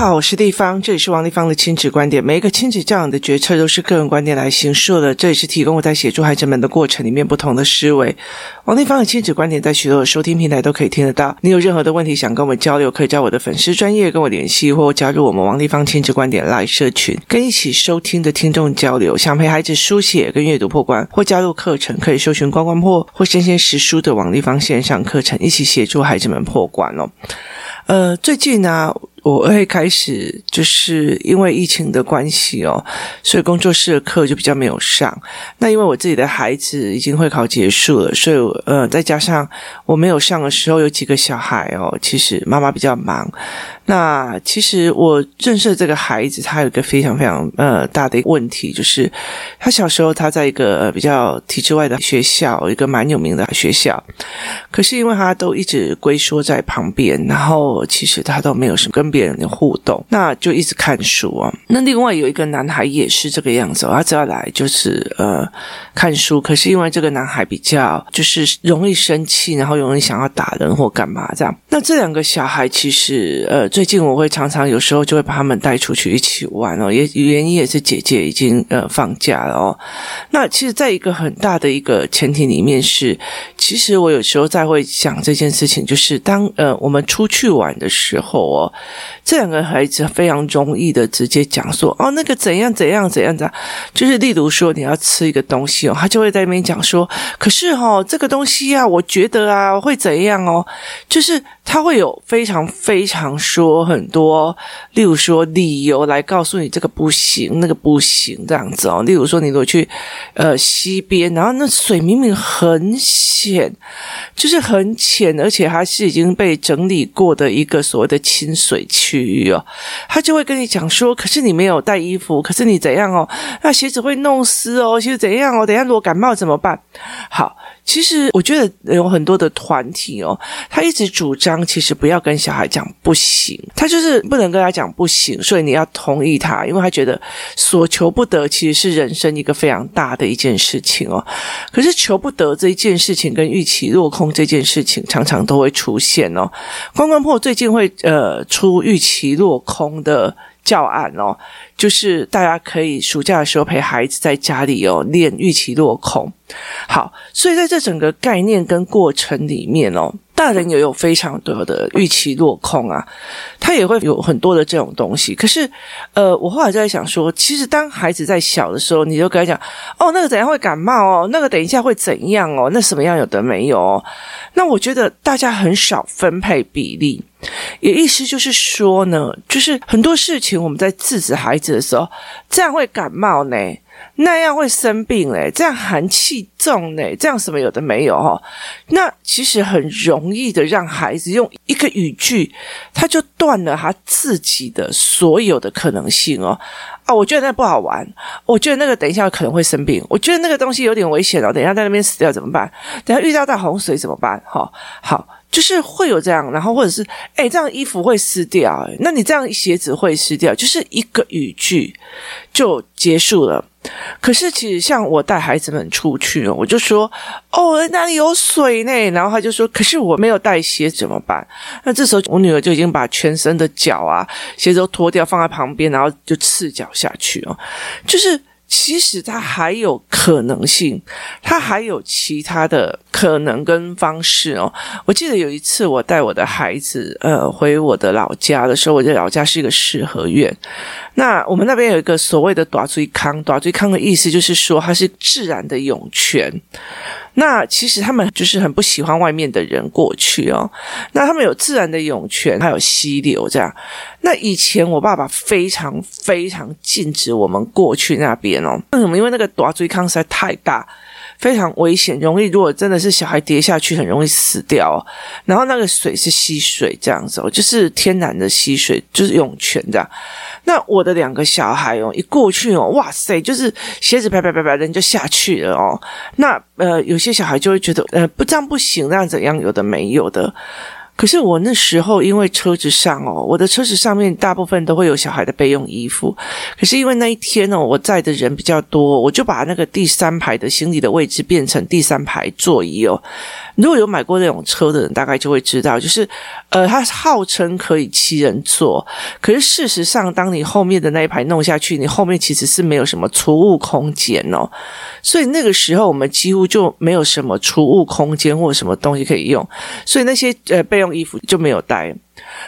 好，我是丽芳，这里是王立芳的亲子观点。每一个亲子教养的决策都是个人观点来形塑的，这也是提供我在协助孩子们的过程里面不同的思维。王立芳的亲子观点在许多的收听平台都可以听得到。你有任何的问题想跟我们交流，可以在我的粉丝专业跟我联系，或加入我们王立芳亲子观点来社群，跟一起收听的听众交流。想陪孩子书写跟阅读破关，或加入课程，可以搜寻“关关破”或“生鲜识书”的王立芳线上课程，一起协助孩子们破关哦。呃，最近呢、我会开始，就是因为疫情的关系哦，所以工作室的课就比较没有上。那因为我自己的孩子已经会考结束了，所以呃，再加上我没有上的时候，有几个小孩哦，其实妈妈比较忙。那其实我认识这个孩子，他有一个非常非常呃大的一个问题，就是他小时候他在一个比较体制外的学校，一个蛮有名的学校，可是因为他都一直龟缩在旁边，然后其实他都没有什么跟别人的互动，那就一直看书啊。那另外有一个男孩也是这个样子，他只要来就是呃看书，可是因为这个男孩比较就是容易生气，然后容易想要打人或干嘛这样。那这两个小孩其实呃最近我会常常有时候就会把他们带出去一起玩哦，也原因也是姐姐已经呃放假了哦。那其实在一个很大的一个前提里面是，其实我有时候在会想这件事情，就是当呃我们出去玩的时候哦。这两个孩子非常容易的直接讲说哦，那个怎样怎样怎样的，就是例如说你要吃一个东西哦，他就会在那边讲说，可是哦，这个东西啊，我觉得啊会怎样哦，就是他会有非常非常说说很多，例如说理由来告诉你这个不行，那个不行这样子哦。例如说你如果去呃溪边，然后那水明明很浅，就是很浅，而且它是已经被整理过的一个所谓的清水区域哦，他就会跟你讲说，可是你没有带衣服，可是你怎样哦？那鞋子会弄湿哦，鞋子怎样哦？等下如果感冒怎么办？好。其实我觉得有很多的团体哦，他一直主张其实不要跟小孩讲不行，他就是不能跟他讲不行，所以你要同意他，因为他觉得所求不得其实是人生一个非常大的一件事情哦。可是求不得这一件事情跟预期落空这件事情常常都会出现哦。关关破最近会呃出预期落空的。教案哦，就是大家可以暑假的时候陪孩子在家里哦练预期落空。好，所以在这整个概念跟过程里面哦，大人也有非常多的预期落空啊，他也会有很多的这种东西。可是，呃，我后来就在想说，其实当孩子在小的时候，你就跟他讲哦，那个怎样会感冒哦，那个等一下会怎样哦，那什么样有的没有。那我觉得大家很少分配比例。也意思就是说呢，就是很多事情我们在制止孩子的时候，这样会感冒呢，那样会生病嘞，这样寒气重呢，这样什么有的没有哦。那其实很容易的让孩子用一个语句，他就断了他自己的所有的可能性哦。啊，我觉得那不好玩，我觉得那个等一下可能会生病，我觉得那个东西有点危险哦，等一下在那边死掉怎么办？等下遇到大洪水怎么办？哈，好。就是会有这样，然后或者是，哎，这样衣服会湿掉，那你这样鞋子会湿掉，就是一个语句就结束了。可是其实像我带孩子们出去，我就说，哦，那里有水呢，然后他就说，可是我没有带鞋怎么办？那这时候我女儿就已经把全身的脚啊鞋子都脱掉放在旁边，然后就赤脚下去哦，就是。其实它还有可能性，它还有其他的可能跟方式哦。我记得有一次我带我的孩子呃回我的老家的时候，我的老家是一个四合院。那我们那边有一个所谓的短最康”，短最康的意思就是说它是自然的涌泉。那其实他们就是很不喜欢外面的人过去哦。那他们有自然的涌泉，还有溪流这样。那以前我爸爸非常非常禁止我们过去那边哦。为什么？因为那个大追康实在太大。非常危险，容易如果真的是小孩跌下去，很容易死掉。然后那个水是溪水这样子哦，就是天然的溪水，就是涌泉这样。那我的两个小孩哦，一过去哦，哇塞，就是鞋子啪啪啪啪，人就下去了哦。那呃，有些小孩就会觉得呃，不这样不行，那样怎样？有的没有的。可是我那时候因为车子上哦，我的车子上面大部分都会有小孩的备用衣服。可是因为那一天哦，我载的人比较多，我就把那个第三排的行李的位置变成第三排座椅哦。如果有买过那种车的人，大概就会知道，就是呃，它号称可以七人座，可是事实上，当你后面的那一排弄下去，你后面其实是没有什么储物空间哦。所以那个时候我们几乎就没有什么储物空间或什么东西可以用，所以那些呃备用衣服就没有带。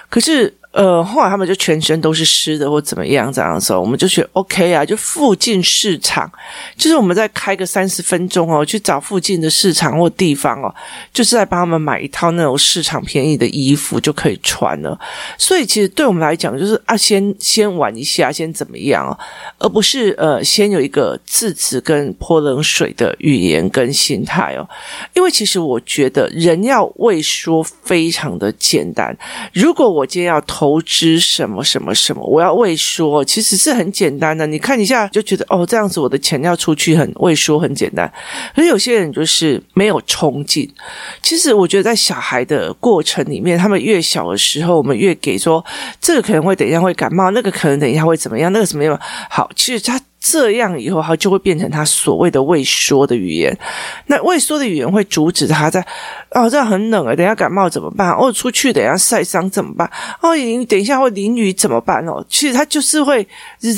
可是。呃，后来他们就全身都是湿的，或怎么样这样的时候，我们就觉得 OK 啊，就附近市场，就是我们再开个三十分钟哦，去找附近的市场或地方哦，就是在帮他们买一套那种市场便宜的衣服就可以穿了。所以其实对我们来讲，就是啊，先先玩一下，先怎么样哦，而不是呃，先有一个制止跟泼冷水的语言跟心态哦。因为其实我觉得人要畏缩非常的简单，如果我今天要投投资什么什么什么，我要畏缩，其实是很简单的。你看一下就觉得哦，这样子我的钱要出去很畏缩，很简单。可是有些人就是没有冲劲。其实我觉得在小孩的过程里面，他们越小的时候，我们越给说这个可能会等一下会感冒，那个可能等一下会怎么样，那个怎么样好。其实他。这样以后，他就会变成他所谓的畏缩的语言。那畏缩的语言会阻止他在哦，这样很冷啊，等下感冒怎么办？哦，出去等一下晒伤怎么办？哦，你等一下会淋雨怎么办？哦，其实他就是会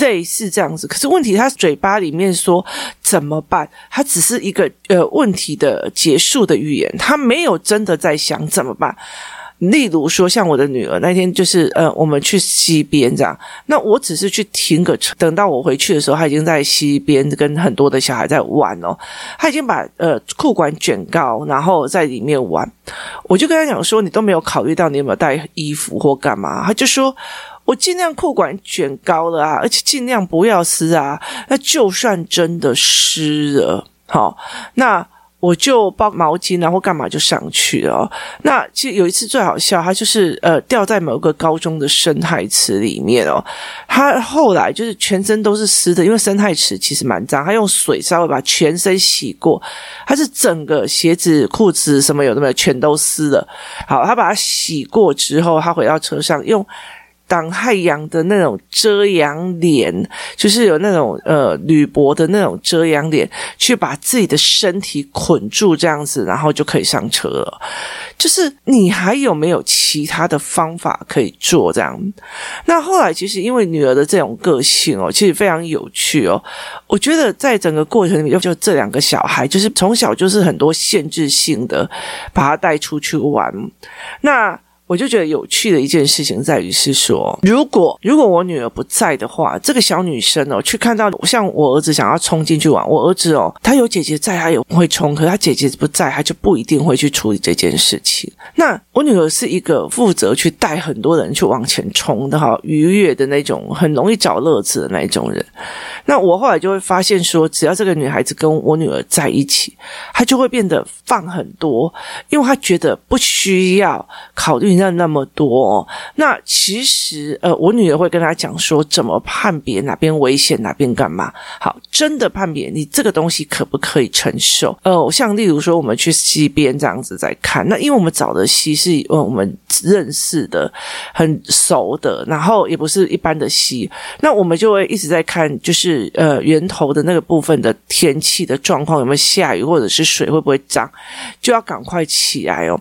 类似这样子。可是问题，他嘴巴里面说怎么办？他只是一个呃问题的结束的语言，他没有真的在想怎么办。例如说，像我的女儿那天就是，呃，我们去溪边这样，那我只是去停个车，等到我回去的时候，她已经在溪边跟很多的小孩在玩哦，她已经把呃裤管卷高，然后在里面玩。我就跟她讲说，你都没有考虑到你有没有带衣服或干嘛？她就说，我尽量裤管卷高了啊，而且尽量不要湿啊。那就算真的湿了，好，那。我就包毛巾，然后干嘛就上去了哦。那其实有一次最好笑，他就是呃掉在某个高中的生态池里面哦。他后来就是全身都是湿的，因为生态池其实蛮脏，他用水稍微把全身洗过，他是整个鞋子、裤子什么有的没有全都湿了。好，他把它洗过之后，他回到车上用。挡太阳的那种遮阳帘，就是有那种呃铝箔的那种遮阳帘，去把自己的身体捆住这样子，然后就可以上车了。就是你还有没有其他的方法可以做这样？那后来其实因为女儿的这种个性哦，其实非常有趣哦。我觉得在整个过程里面，就这两个小孩，就是从小就是很多限制性的把他带出去玩，那。我就觉得有趣的一件事情在于是说，如果如果我女儿不在的话，这个小女生哦，去看到像我儿子想要冲进去玩，我儿子哦，他有姐姐在，他也会冲，可是他姐姐不在，他就不一定会去处理这件事情。那我女儿是一个负责去带很多人去往前冲的哈，愉悦的那种，很容易找乐子的那种人。那我后来就会发现说，只要这个女孩子跟我女儿在一起，她就会变得放很多，因为她觉得不需要考虑。那那么多，那其实呃，我女儿会跟她讲说，怎么判别哪边危险，哪边干嘛？好，真的判别你这个东西可不可以承受？呃，像例如说，我们去溪边这样子在看，那因为我们找的溪是我们认识的、很熟的，然后也不是一般的溪，那我们就会一直在看，就是呃源头的那个部分的天气的状况，有没有下雨，或者是水会不会涨，就要赶快起来哦。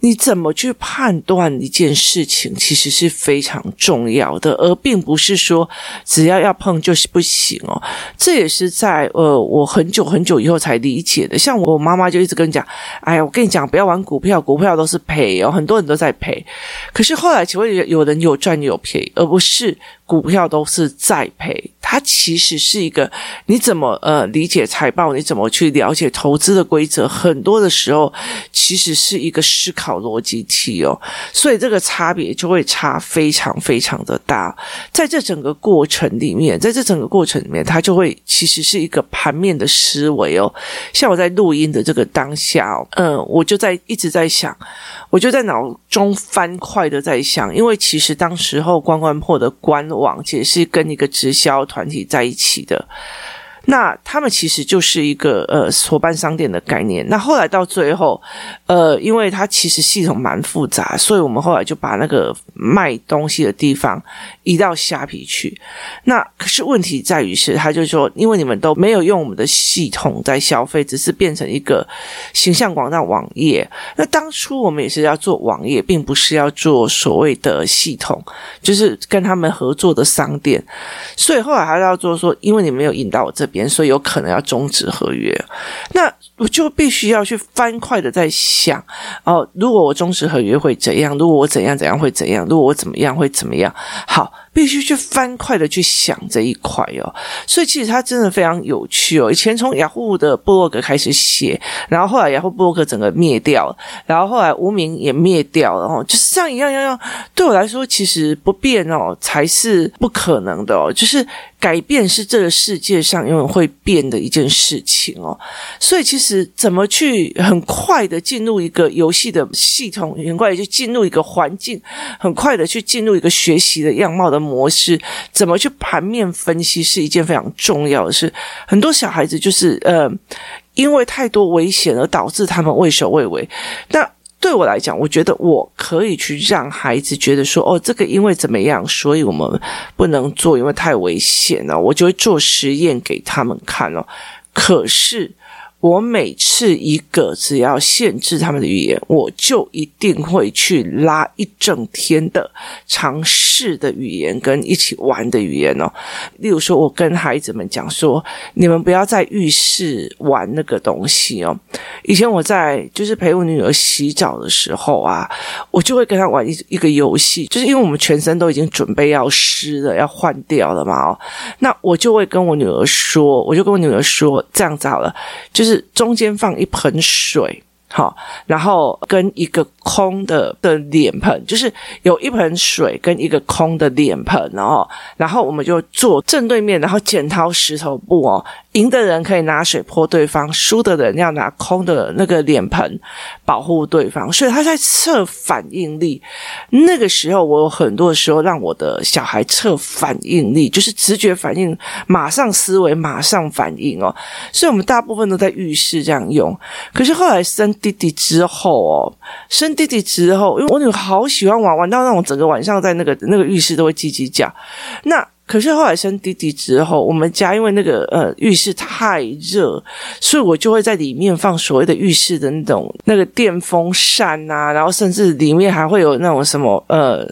你怎么去判断一件事情，其实是非常重要的，而并不是说只要要碰就是不行哦。这也是在呃我很久很久以后才理解的。像我妈妈就一直跟你讲：“哎呀，我跟你讲，不要玩股票，股票都是赔哦，很多人都在赔。”可是后来，请问有人有赚有赔，而不是。股票都是在赔，它其实是一个你怎么呃理解财报，你怎么去了解投资的规则，很多的时候其实是一个思考逻辑题哦，所以这个差别就会差非常非常的大。在这整个过程里面，在这整个过程里面，它就会其实是一个盘面的思维哦。像我在录音的这个当下哦，嗯，我就在一直在想，我就在脑中翻快的在想，因为其实当时候关关破的关。网其实是跟一个直销团体在一起的，那他们其实就是一个呃伙伴商店的概念。那后来到最后，呃，因为它其实系统蛮复杂，所以我们后来就把那个卖东西的地方移到虾皮去。那可是问题在于是，他就说，因为你们都没有用我们的系统在消费，只是变成一个形象广大网页。那当初我们也是要做网页，并不是要做所谓的系统，就是跟他们合作的商店。所以后来还要做说，因为你没有引到我这边。所以有可能要终止合约，那我就必须要去翻快的在想哦，如果我终止合约会怎样？如果我怎样怎样会怎样？如果我怎么样会怎么样？好。必须去翻快的去想这一块哦，所以其实它真的非常有趣哦。以前从雅虎的部落格开始写，然后后来雅虎部落格整个灭掉，然后后来无名也灭掉了哦，就是这样一样一样。对我来说，其实不变哦才是不可能的哦，就是改变是这个世界上永远会变的一件事情哦。所以其实怎么去很快的进入一个游戏的系统，很快就进入一个环境，很快的去进入一个学习的样貌的。模式怎么去盘面分析是一件非常重要的事。很多小孩子就是呃，因为太多危险而导致他们畏首畏尾。那对我来讲，我觉得我可以去让孩子觉得说，哦，这个因为怎么样，所以我们不能做，因为太危险了。我就会做实验给他们看哦。可是。我每次一个只要限制他们的语言，我就一定会去拉一整天的尝试的语言跟一起玩的语言哦。例如说，我跟孩子们讲说，你们不要在浴室玩那个东西哦。以前我在就是陪我女儿洗澡的时候啊，我就会跟她玩一一个游戏，就是因为我们全身都已经准备要湿了，要换掉了嘛哦。那我就会跟我女儿说，我就跟我女儿说，这样子好了，就是。是中间放一盆水，好，然后跟一个空的的脸盆，就是有一盆水跟一个空的脸盆，然后，然后我们就坐正对面，然后剪刀石头布哦。赢的人可以拿水泼对方，输的人要拿空的那个脸盆保护对方。所以他在测反应力。那个时候，我有很多时候让我的小孩测反应力，就是直觉反应，马上思维，马上反应哦。所以我们大部分都在浴室这样用。可是后来生弟弟之后哦，生弟弟之后，因为我女儿好喜欢玩，玩到那种整个晚上在那个那个浴室都会叽叽叫。那可是后来生弟弟之后，我们家因为那个呃浴室太热，所以我就会在里面放所谓的浴室的那种那个电风扇啊，然后甚至里面还会有那种什么呃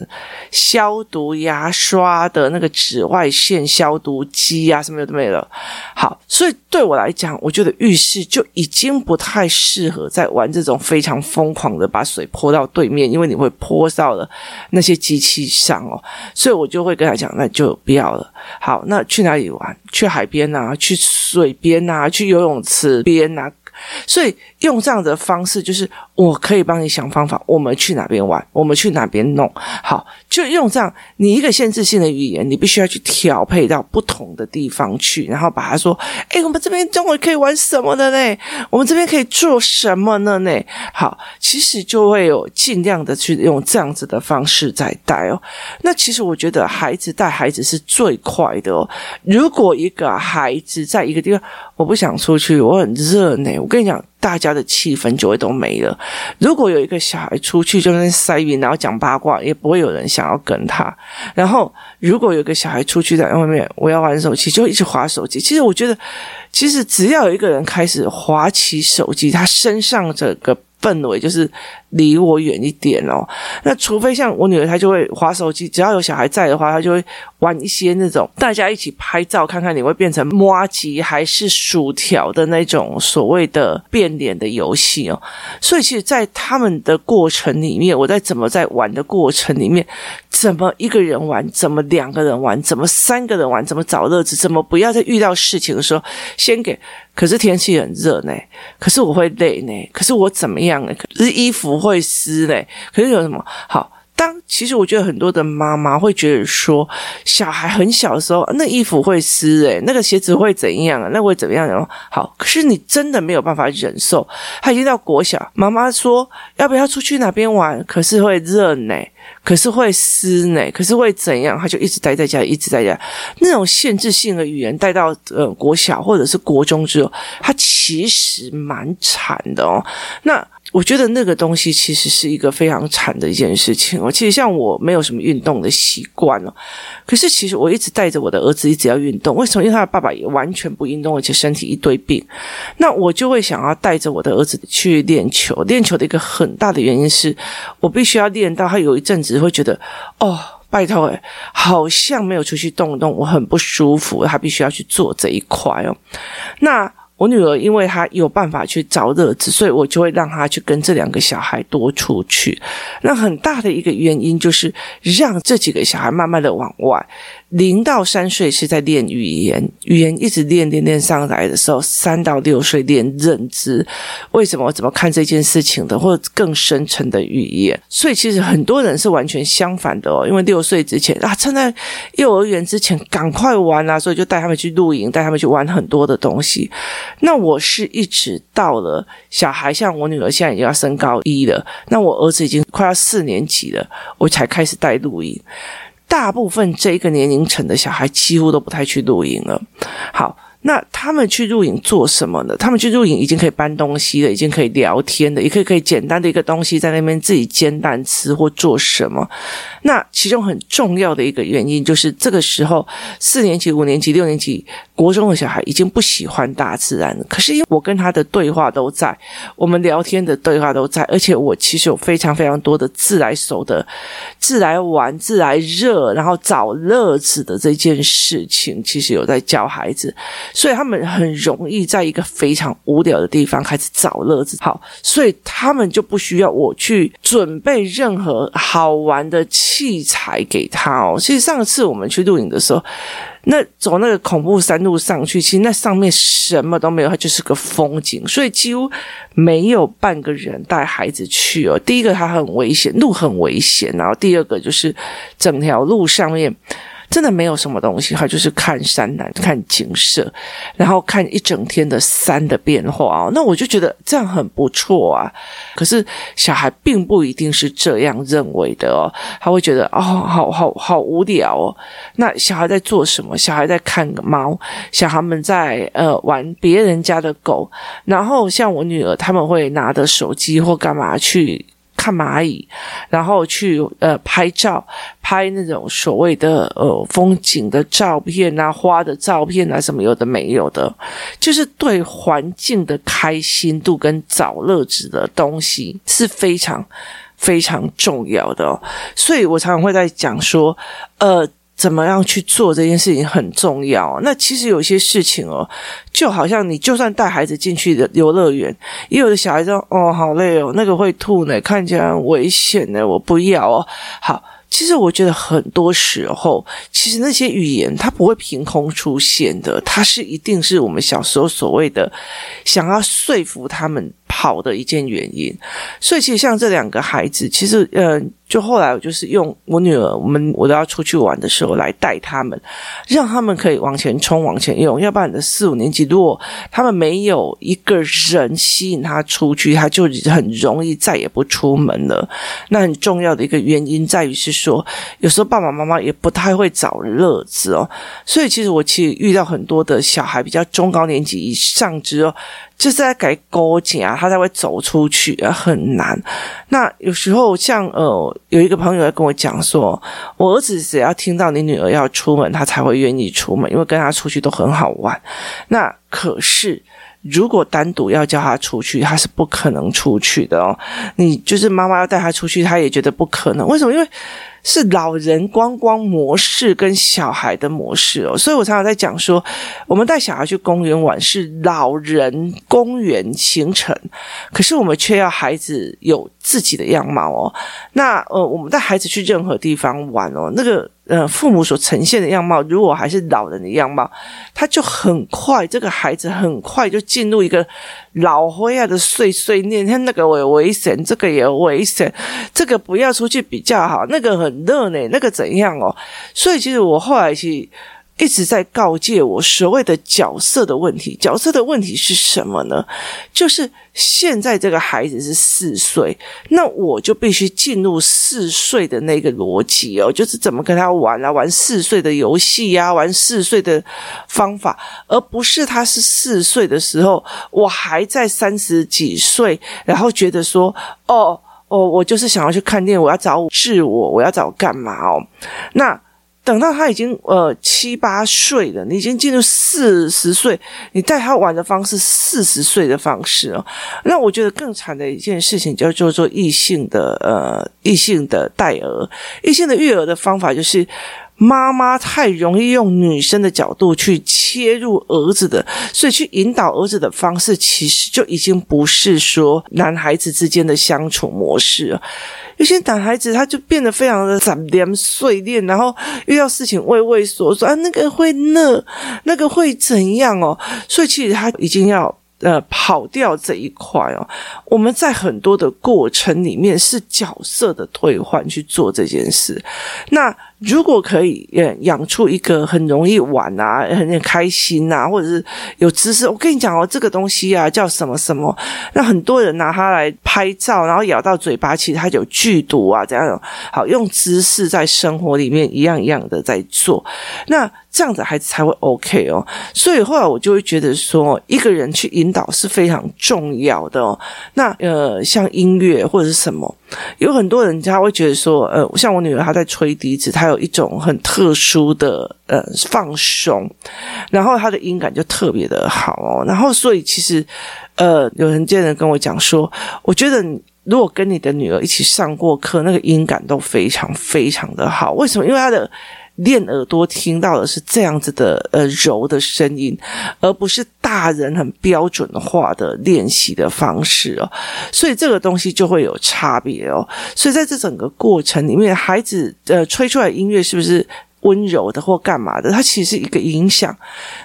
消毒牙刷的那个紫外线消毒机啊，什么都没了。好，所以对我来讲，我觉得浴室就已经不太适合在玩这种非常疯狂的把水泼到对面，因为你会泼到了那些机器上哦。所以我就会跟他讲，那就不要。好了，好，那去哪里玩？去海边啊，去水边啊，去游泳池边啊。所以用这样的方式，就是我可以帮你想方法，我们去哪边玩，我们去哪边弄。好，就用这样，你一个限制性的语言，你必须要去调配到不同的地方去，然后把它说，诶，我们这边中午可以玩什么的呢？我们这边可以做什么呢？呢？好，其实就会有尽量的去用这样子的方式在带哦。那其实我觉得孩子带孩子是最快的哦。如果一个孩子在一个地方，我不想出去，我很热呢。我跟你讲，大家的气氛就会都没了。如果有一个小孩出去就跟塞云，然后讲八卦，也不会有人想要跟他。然后，如果有一个小孩出去在外面，我要玩手机，就一直划手机。其实我觉得，其实只要有一个人开始滑起手机，他身上这个氛围就是。离我远一点哦。那除非像我女儿，她就会划手机。只要有小孩在的话，她就会玩一些那种大家一起拍照，看看你会变成麻糬还是薯条的那种所谓的变脸的游戏哦。所以，其实，在他们的过程里面，我在怎么在玩的过程里面，怎么一个人玩，怎么两个人玩，怎么三个人玩，怎么找乐子，怎么不要在遇到事情的时候先给。可是天气很热呢，可是我会累呢，可是我怎么样呢？可是衣服。会撕嘞，可是有什么好？当其实我觉得很多的妈妈会觉得说，小孩很小的时候，那衣服会湿，诶，那个鞋子会怎样啊？那会怎么样？然后好，可是你真的没有办法忍受。他已经到国小，妈妈说要不要出去哪边玩？可是会热呢，可是会湿呢，可是会怎样？他就一直待在家，一直在家。那种限制性的语言带到呃国小或者是国中之后，他其实蛮惨的哦。那。我觉得那个东西其实是一个非常惨的一件事情哦。其实像我没有什么运动的习惯哦，可是其实我一直带着我的儿子一直要运动。为什么？因为他的爸爸也完全不运动，而且身体一堆病。那我就会想要带着我的儿子去练球。练球的一个很大的原因是我必须要练到他有一阵子会觉得哦，拜托诶，好像没有出去动动，我很不舒服。他必须要去做这一块哦。那。我女儿因为她有办法去找乐子，所以我就会让她去跟这两个小孩多出去。那很大的一个原因就是让这几个小孩慢慢的往外。零到三岁是在练语言，语言一直练练练上来的时候，三到六岁练认知，为什么我怎么看这件事情的，或者更深层的语言。所以其实很多人是完全相反的哦，因为六岁之前啊，趁在幼儿园之前赶快玩啊，所以就带他们去露营，带他们去玩很多的东西。那我是一直到了小孩，像我女儿现在已经要升高一了，那我儿子已经快要四年级了，我才开始带露营。大部分这一个年龄层的小孩几乎都不太去露营了。好。那他们去露营做什么呢？他们去露营已经可以搬东西了，已经可以聊天了，也可以可以简单的一个东西在那边自己煎蛋吃或做什么。那其中很重要的一个原因就是，这个时候四年级、五年级、六年级、国中的小孩已经不喜欢大自然了。可是因为我跟他的对话都在，我们聊天的对话都在，而且我其实有非常非常多的自来熟的、自来玩、自来热，然后找乐子的这件事情，其实有在教孩子。所以他们很容易在一个非常无聊的地方开始找乐子。好，所以他们就不需要我去准备任何好玩的器材给他哦。其实上次我们去露营的时候，那走那个恐怖山路上去，其实那上面什么都没有，它就是个风景，所以几乎没有半个人带孩子去哦。第一个，它很危险，路很危险，然后第二个就是整条路上面。真的没有什么东西，他就是看山南，看景色，然后看一整天的山的变化哦。那我就觉得这样很不错啊。可是小孩并不一定是这样认为的哦，他会觉得哦，好好好无聊哦。那小孩在做什么？小孩在看个猫，小孩们在呃玩别人家的狗，然后像我女儿他们会拿着手机或干嘛去。看蚂蚁，然后去呃拍照，拍那种所谓的呃风景的照片啊，花的照片啊，什么有的没有的，就是对环境的开心度跟找乐子的东西是非常非常重要的哦。所以我常常会在讲说，呃。怎么样去做这件事情很重要。那其实有些事情哦，就好像你就算带孩子进去的游乐园，也有的小孩说：“哦，好累哦，那个会吐呢，看起来很危险呢，我不要哦。”好。其实我觉得很多时候，其实那些语言它不会凭空出现的，它是一定是我们小时候所谓的想要说服他们跑的一件原因。所以其实像这两个孩子，其实、呃，就后来我就是用我女儿，我们我都要出去玩的时候来带他们，让他们可以往前冲、往前用。要不然你的四五年级，如果他们没有一个人吸引他出去，他就很容易再也不出门了。那很重要的一个原因在于是。说有时候爸爸妈妈也不太会找乐子哦，所以其实我其实遇到很多的小孩比较中高年级以上之后，就是在改勾结啊，他才会走出去，很难。那有时候像呃，有一个朋友在跟我讲说，我儿子只要听到你女儿要出门，他才会愿意出门，因为跟他出去都很好玩。那可是。如果单独要叫他出去，他是不可能出去的哦。你就是妈妈要带他出去，他也觉得不可能。为什么？因为是老人观光模式跟小孩的模式哦。所以我常常在讲说，我们带小孩去公园玩是老人公园行程，可是我们却要孩子有自己的样貌哦。那呃，我们带孩子去任何地方玩哦，那个。呃父母所呈现的样貌，如果还是老人的样貌，他就很快这个孩子很快就进入一个老灰啊的碎碎念，他那个有危险，这个也有危险，这个不要出去比较好，那个很热呢，那个怎样哦？所以其实我后来是。一直在告诫我所谓的角色的问题，角色的问题是什么呢？就是现在这个孩子是四岁，那我就必须进入四岁的那个逻辑哦，就是怎么跟他玩啊，玩四岁的游戏呀，玩四岁的方法，而不是他是四岁的时候，我还在三十几岁，然后觉得说，哦哦，我就是想要去看电影，我要找自我，我要找干嘛哦？那。等到他已经呃七八岁了，你已经进入四十岁，你带他玩的方式四十岁的方式哦。那我觉得更惨的一件事情叫做做异性的呃异性的带儿，异性的育儿的方法就是妈妈太容易用女生的角度去切入儿子的，所以去引导儿子的方式其实就已经不是说男孩子之间的相处模式了。有些男孩子他就变得非常的杂念碎念，然后遇到事情畏畏缩缩啊，那个会那，那个会怎样哦？所以其实他已经要呃跑掉这一块哦。我们在很多的过程里面是角色的退换去做这件事，那。如果可以，呃，养出一个很容易玩啊，很开心啊，或者是有知识，我跟你讲哦，这个东西啊叫什么什么，那很多人拿它来拍照，然后咬到嘴巴，其实它有剧毒啊，怎样？好，用知识在生活里面一样一样的在做，那这样子孩子才会 OK 哦。所以后来我就会觉得说，一个人去引导是非常重要的哦。那呃，像音乐或者是什么。有很多人家会觉得说，呃，像我女儿她在吹笛子，她有一种很特殊的呃放松，然后她的音感就特别的好哦。然后所以其实，呃，有人见人跟我讲说，我觉得如果跟你的女儿一起上过课，那个音感都非常非常的好。为什么？因为她的。练耳朵听到的是这样子的呃柔的声音，而不是大人很标准化的练习的方式哦，所以这个东西就会有差别哦。所以在这整个过程里面，孩子呃吹出来音乐是不是温柔的或干嘛的？它其实是一个影响。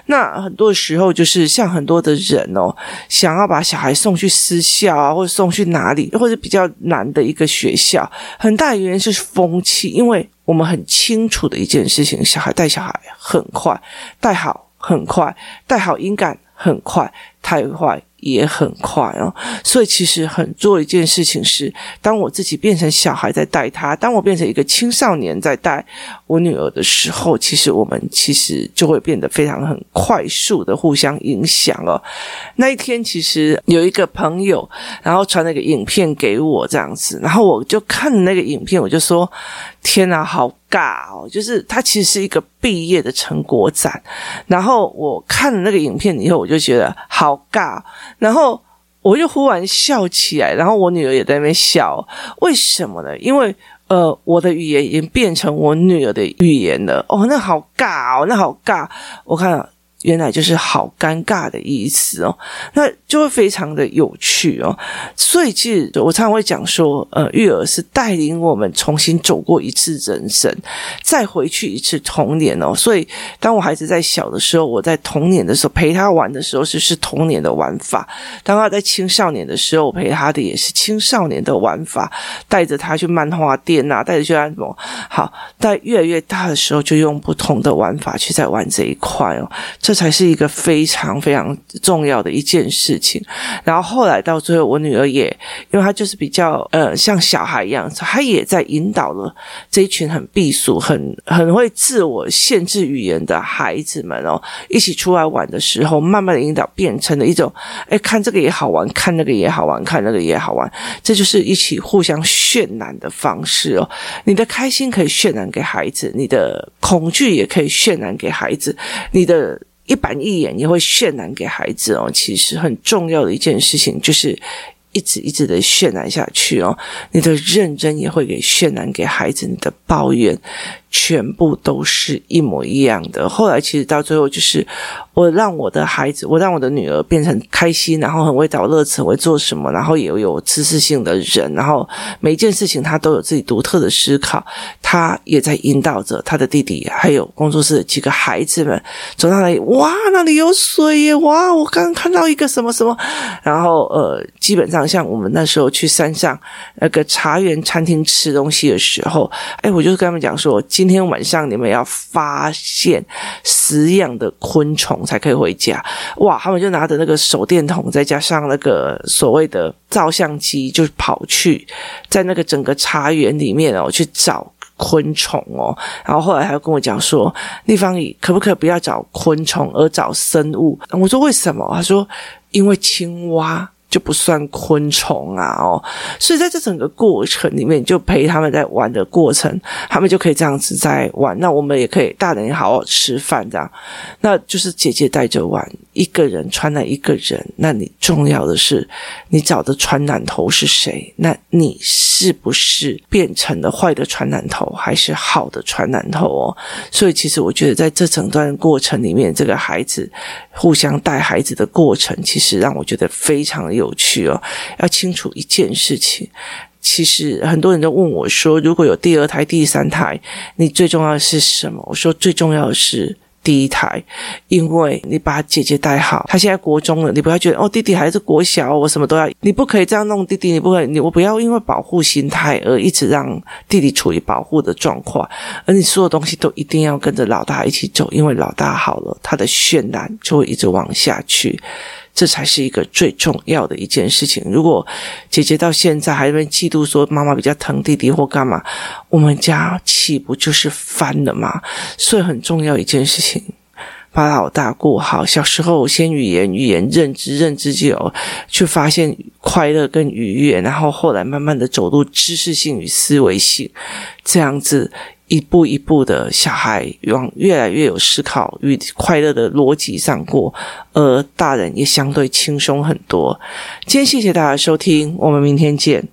那很多时候就是像很多的人哦，想要把小孩送去私校啊，或者送去哪里，或者比较难的一个学校，很大原因是风气，因为。我们很清楚的一件事情，小孩带小孩很快，带好很快，带好音感很快，太快。也很快哦，所以其实很做一件事情是，当我自己变成小孩在带他，当我变成一个青少年在带我女儿的时候，其实我们其实就会变得非常很快速的互相影响哦。那一天其实有一个朋友，然后传了一个影片给我这样子，然后我就看那个影片，我就说：天哪，好尬哦！就是它其实是一个毕业的成果展，然后我看了那个影片以后，我就觉得好尬。然后我就忽然笑起来，然后我女儿也在那边笑。为什么呢？因为呃，我的语言已经变成我女儿的语言了。哦，那好尬哦，那好尬。我看。原来就是好尴尬的意思哦，那就会非常的有趣哦。所以其实我常常会讲说，呃，育儿是带领我们重新走过一次人生，再回去一次童年哦。所以当我孩子在小的时候，我在童年的时候陪他玩的时候，就是童年的玩法；当他在青少年的时候，我陪他的也是青少年的玩法，带着他去漫画店啊，带着去按摩。好，在越来越大的时候，就用不同的玩法去在玩这一块哦。这才是一个非常非常重要的一件事情。然后后来到最后，我女儿也，因为她就是比较呃像小孩一样，她也在引导了这一群很避暑、很很会自我限制语言的孩子们哦，一起出来玩的时候，慢慢的引导变成了一种，哎，看这个也好玩，看那个也好玩，看那个也好玩，这就是一起互相渲染的方式哦。你的开心可以渲染给孩子，你的恐惧也可以渲染给孩子，你的。一板一眼也会渲染给孩子哦，其实很重要的一件事情就是一直一直的渲染下去哦。你的认真也会给渲染给孩子，你的抱怨全部都是一模一样的。后来其实到最后，就是我让我的孩子，我让我的女儿变成开心，然后很会找乐子，很会做什么，然后也有知识性的人，然后每一件事情他都有自己独特的思考。他也在引导着他的弟弟，还有工作室的几个孩子们走到那里，哇，那里有水耶！哇，我刚刚看到一个什么什么。然后呃，基本上像我们那时候去山上那个茶园餐厅吃东西的时候，哎，我就跟他们讲说，今今天晚上你们要发现十样的昆虫才可以回家。哇，他们就拿着那个手电筒，再加上那个所谓的照相机，就跑去在那个整个茶园里面哦去找。昆虫哦，然后后来他又跟我讲说，立方体可不可以不要找昆虫，而找生物？我说为什么？他说因为青蛙。就不算昆虫啊，哦，所以在这整个过程里面，就陪他们在玩的过程，他们就可以这样子在玩。那我们也可以，大人也好好吃饭这样。那就是姐姐带着玩，一个人传染一个人。那你重要的是，你找的传染头是谁？那你是不是变成了坏的传染头，还是好的传染头哦？所以其实我觉得，在这整段过程里面，这个孩子互相带孩子的过程，其实让我觉得非常有。有趣哦，要清楚一件事情。其实很多人都问我说：“如果有第二胎、第三胎，你最重要的是什么？”我说：“最重要的是第一胎，因为你把姐姐带好，她现在国中了，你不要觉得哦，弟弟还是国小，我什么都要，你不可以这样弄弟弟，你不可以，你我不要因为保护心态而一直让弟弟处于保护的状况，而你所有东西都一定要跟着老大一起走，因为老大好了，他的渲染就会一直往下去。”这才是一个最重要的一件事情。如果姐姐到现在还在嫉妒说妈妈比较疼弟弟或干嘛，我们家岂不就是翻了吗？所以很重要一件事情，把老大过好。小时候先语言，语言认知，认知就有去发现快乐跟愉悦，然后后来慢慢的走入知识性与思维性，这样子。一步一步的小孩往越来越有思考与快乐的逻辑上过，而大人也相对轻松很多。今天谢谢大家收听，我们明天见。